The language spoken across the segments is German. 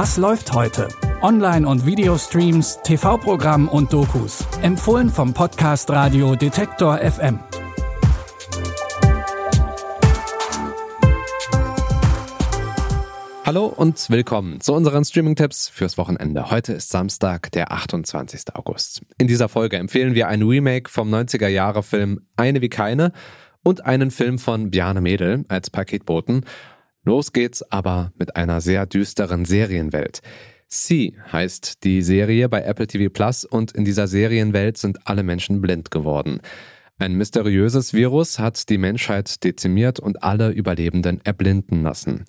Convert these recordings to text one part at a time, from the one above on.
Was läuft heute? Online- und Videostreams, TV-Programm und Dokus. Empfohlen vom Podcast Radio Detektor FM. Hallo und willkommen zu unseren Streaming-Tipps fürs Wochenende. Heute ist Samstag, der 28. August. In dieser Folge empfehlen wir ein Remake vom 90er-Jahre-Film Eine wie keine und einen Film von Bjarne Mädel als Paketboten. Los geht's aber mit einer sehr düsteren Serienwelt. Sie heißt die Serie bei Apple TV Plus und in dieser Serienwelt sind alle Menschen blind geworden. Ein mysteriöses Virus hat die Menschheit dezimiert und alle Überlebenden erblinden lassen.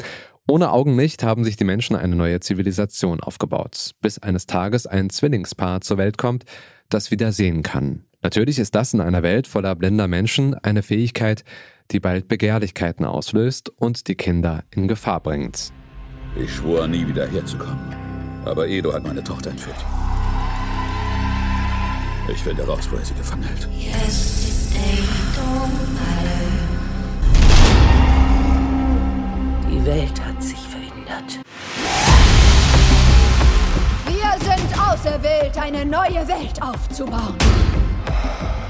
Ohne Augenlicht haben sich die Menschen eine neue Zivilisation aufgebaut, bis eines Tages ein Zwillingspaar zur Welt kommt, das wieder sehen kann. Natürlich ist das in einer Welt voller blinder Menschen eine Fähigkeit, die bald Begehrlichkeiten auslöst und die Kinder in Gefahr bringt. Ich schwor nie wieder herzukommen. Aber Edo hat meine Tochter entführt. Ich finde raus, wo er sie gefangen hält. Die Welt hat sich verändert. Wir sind auserwählt, eine neue Welt aufzubauen.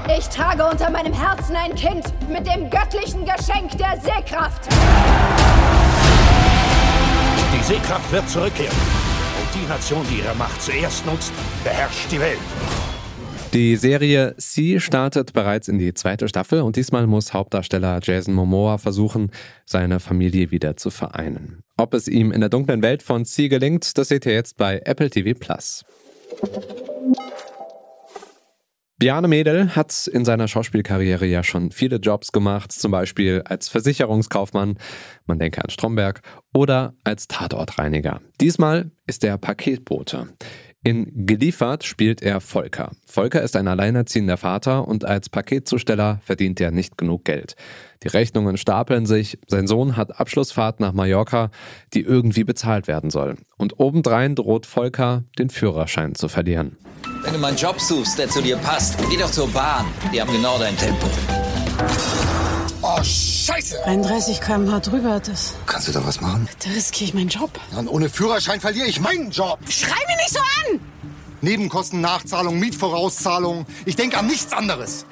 Ich trage unter meinem Herzen ein Kind mit dem göttlichen Geschenk der Sehkraft. Die Sehkraft wird zurückkehren. Und die Nation, die ihre Macht zuerst nutzt, beherrscht die Welt. Die Serie Sie startet bereits in die zweite Staffel und diesmal muss Hauptdarsteller Jason Momoa versuchen, seine Familie wieder zu vereinen. Ob es ihm in der dunklen Welt von Sie gelingt, das seht ihr jetzt bei Apple TV Plus. Bjarne Mädel hat in seiner Schauspielkarriere ja schon viele Jobs gemacht, zum Beispiel als Versicherungskaufmann, man denke an Stromberg, oder als Tatortreiniger. Diesmal ist er Paketbote. In Geliefert spielt er Volker. Volker ist ein alleinerziehender Vater und als Paketzusteller verdient er nicht genug Geld. Die Rechnungen stapeln sich, sein Sohn hat Abschlussfahrt nach Mallorca, die irgendwie bezahlt werden soll. Und obendrein droht Volker, den Führerschein zu verlieren. Wenn du mal einen Job suchst, der zu dir passt, geh doch zur Bahn. Die haben genau dein Tempo. Oh, scheiße! 31 km/h drüber, das. Kannst du da was machen? Da riskiere ich meinen Job. Dann ohne Führerschein verliere ich meinen Job. Schrei mich nicht so an! Nebenkosten, Nachzahlung, Mietvorauszahlung. Ich denke an nichts anderes.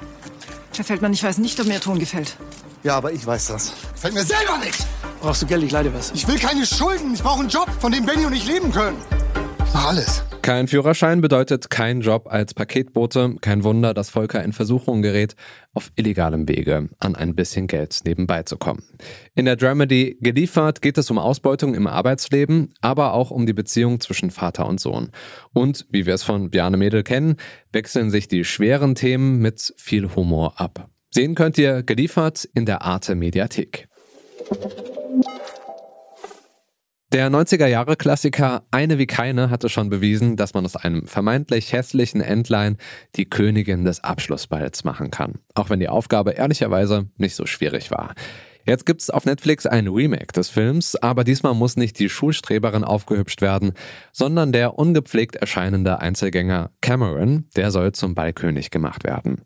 Herr Feldmann, ich weiß nicht, ob mir Ihr Ton gefällt. Ja, aber ich weiß das. Gefällt mir selber nicht. Brauchst du Geld? Ich leide was. Ich will keine Schulden. Ich brauche einen Job, von dem Benny und ich leben können. Ich mach alles. Kein Führerschein bedeutet kein Job als Paketbote. Kein Wunder, dass Volker in Versuchung gerät, auf illegalem Wege an ein bisschen Geld nebenbei zu kommen. In der Dramedy Geliefert geht es um Ausbeutung im Arbeitsleben, aber auch um die Beziehung zwischen Vater und Sohn. Und, wie wir es von Bjarne Mädel kennen, wechseln sich die schweren Themen mit viel Humor ab. Sehen könnt ihr Geliefert in der Arte Mediathek. Der 90er-Jahre-Klassiker Eine wie keine hatte schon bewiesen, dass man aus einem vermeintlich hässlichen Entlein die Königin des Abschlussballs machen kann. Auch wenn die Aufgabe ehrlicherweise nicht so schwierig war. Jetzt gibt's auf Netflix ein Remake des Films, aber diesmal muss nicht die Schulstreberin aufgehübscht werden, sondern der ungepflegt erscheinende Einzelgänger Cameron, der soll zum Ballkönig gemacht werden.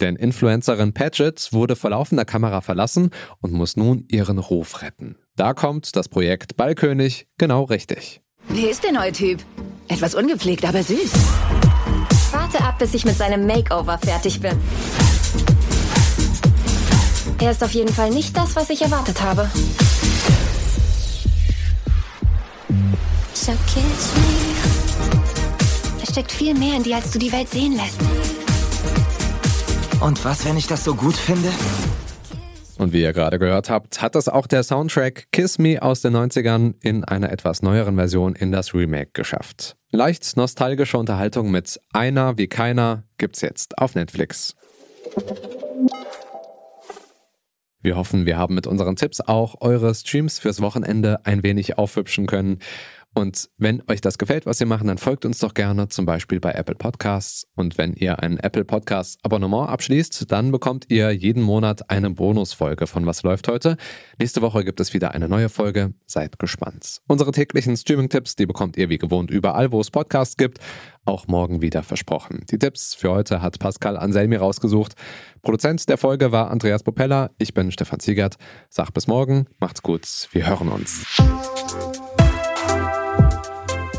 Denn Influencerin Paget wurde vor laufender Kamera verlassen und muss nun ihren Ruf retten. Da kommt das Projekt Ballkönig genau richtig. Wie ist der neue Typ? Etwas ungepflegt, aber süß. Warte ab, bis ich mit seinem Makeover fertig bin. Er ist auf jeden Fall nicht das, was ich erwartet habe. So kiss me. Es steckt viel mehr in dir, als du die Welt sehen lässt. Und was, wenn ich das so gut finde? Und wie ihr gerade gehört habt, hat das auch der Soundtrack Kiss Me aus den 90ern in einer etwas neueren Version in das Remake geschafft. Leicht nostalgische Unterhaltung mit Einer wie keiner gibt's jetzt auf Netflix. Wir hoffen, wir haben mit unseren Tipps auch eure Streams fürs Wochenende ein wenig aufhübschen können. Und wenn euch das gefällt, was wir machen, dann folgt uns doch gerne, zum Beispiel bei Apple Podcasts. Und wenn ihr ein Apple Podcast Abonnement abschließt, dann bekommt ihr jeden Monat eine Bonusfolge von Was läuft heute. Nächste Woche gibt es wieder eine neue Folge. Seid gespannt. Unsere täglichen Streaming-Tipps, die bekommt ihr wie gewohnt überall, wo es Podcasts gibt. Auch morgen wieder versprochen. Die Tipps für heute hat Pascal Anselmi rausgesucht. Produzent der Folge war Andreas Popella. Ich bin Stefan Ziegert. Sag bis morgen. Macht's gut. Wir hören uns.